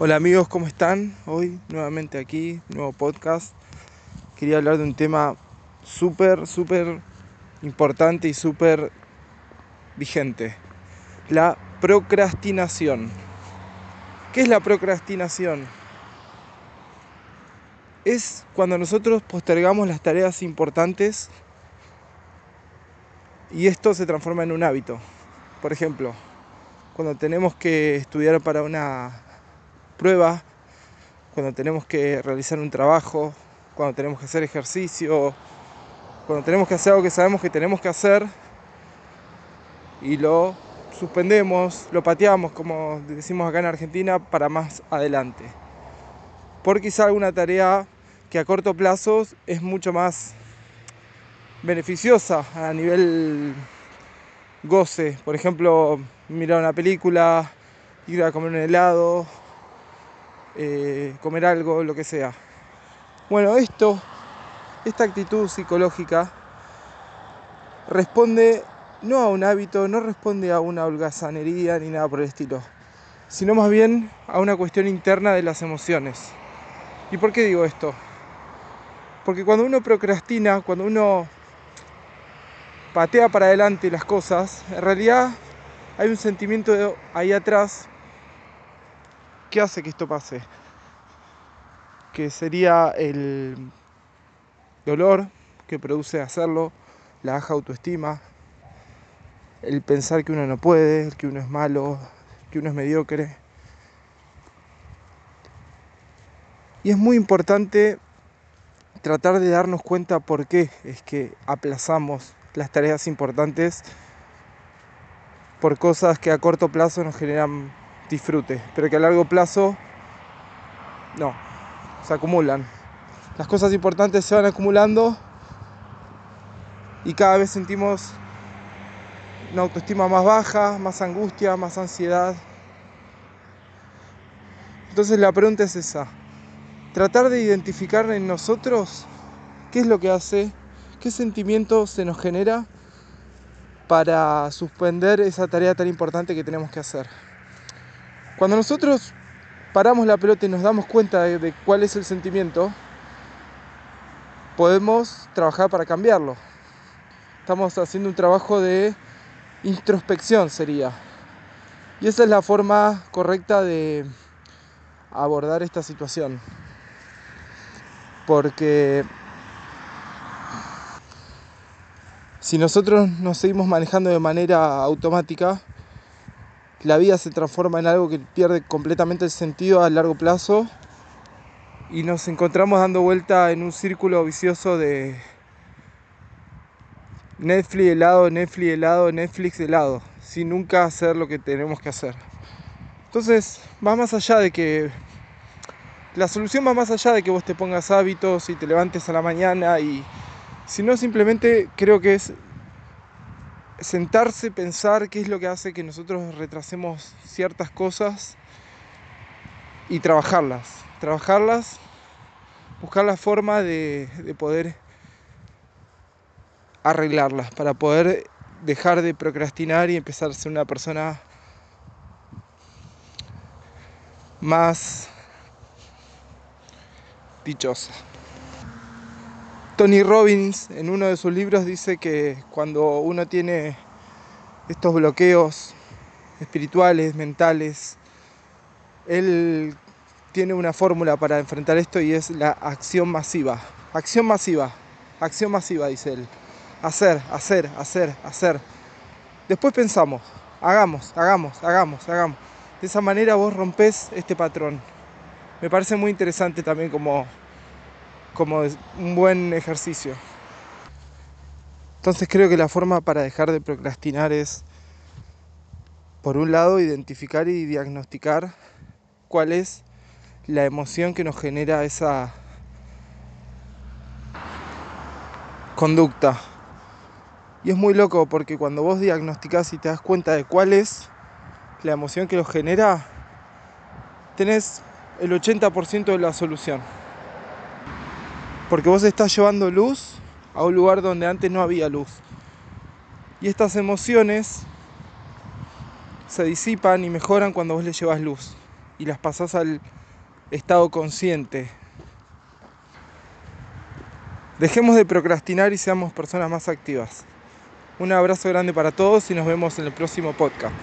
Hola amigos, ¿cómo están? Hoy nuevamente aquí, nuevo podcast. Quería hablar de un tema súper, súper importante y súper vigente. La procrastinación. ¿Qué es la procrastinación? Es cuando nosotros postergamos las tareas importantes y esto se transforma en un hábito. Por ejemplo, cuando tenemos que estudiar para una prueba, cuando tenemos que realizar un trabajo, cuando tenemos que hacer ejercicio, cuando tenemos que hacer algo que sabemos que tenemos que hacer y lo suspendemos, lo pateamos, como decimos acá en Argentina, para más adelante. Por quizá alguna tarea que a corto plazo es mucho más beneficiosa a nivel goce. Por ejemplo, mirar una película, ir a comer un helado, eh, comer algo, lo que sea. Bueno, esto, esta actitud psicológica responde no a un hábito, no responde a una holgazanería ni nada por el estilo, sino más bien a una cuestión interna de las emociones. ¿Y por qué digo esto? Porque cuando uno procrastina, cuando uno patea para adelante las cosas, en realidad hay un sentimiento ahí atrás ¿Qué hace que esto pase? Que sería el dolor que produce hacerlo, la baja autoestima, el pensar que uno no puede, que uno es malo, que uno es mediocre. Y es muy importante tratar de darnos cuenta por qué es que aplazamos las tareas importantes por cosas que a corto plazo nos generan disfrute, pero que a largo plazo no, se acumulan. Las cosas importantes se van acumulando y cada vez sentimos una autoestima más baja, más angustia, más ansiedad. Entonces la pregunta es esa, tratar de identificar en nosotros qué es lo que hace, qué sentimiento se nos genera para suspender esa tarea tan importante que tenemos que hacer. Cuando nosotros paramos la pelota y nos damos cuenta de, cuál es el sentimiento, podemos trabajar para cambiarlo. Estamos haciendo un trabajo de introspección sería. Y esa es la forma correcta de abordar esta situación. Porque si nosotros nos seguimos manejando de manera automática, la vida se transforma en algo que pierde completamente el sentido a largo plazo y nos encontramos dando vuelta en un círculo vicioso de Netflix helado, Netflix helado, Netflix helado, sin nunca hacer lo que tenemos que hacer. Entonces, va más allá de que la solución va más allá de que vos te pongas hábitos y te levantes a la mañana y si no simplemente creo que es sentarse, pensar qué es lo que hace que nosotros retrasemos ciertas cosas y trabajarlas. Trabajarlas, buscar la forma de, de poder arreglarlas, para poder dejar de procrastinar y empezar a ser una persona más dichosa. Tony Robbins en uno de sus libros dice que cuando uno tiene estos bloqueos espirituales, mentales, él tiene una fórmula para enfrentar esto y es la acción masiva. Acción masiva, acción masiva, dice él. Hacer, hacer, hacer, hacer. Después pensamos, hagamos, hagamos, hagamos, hagamos. De esa manera vos rompes este patrón. Me parece muy interesante también como como un buen ejercicio. Entonces creo que la forma para dejar de procrastinar es, por un lado, identificar y diagnosticar cuál es la emoción que nos genera esa conducta. Y es muy loco porque cuando vos diagnosticás y te das cuenta de cuál es la emoción que lo genera, tenés el 80% de la solución. Porque vos estás llevando luz a un lugar donde antes no había luz. Y estas emociones se disipan y mejoran cuando vos le llevas luz. y las pasás al estado consciente. Dejemos de procrastinar y seamos personas más activas. Un abrazo grande para todos y nos vemos en el próximo podcast.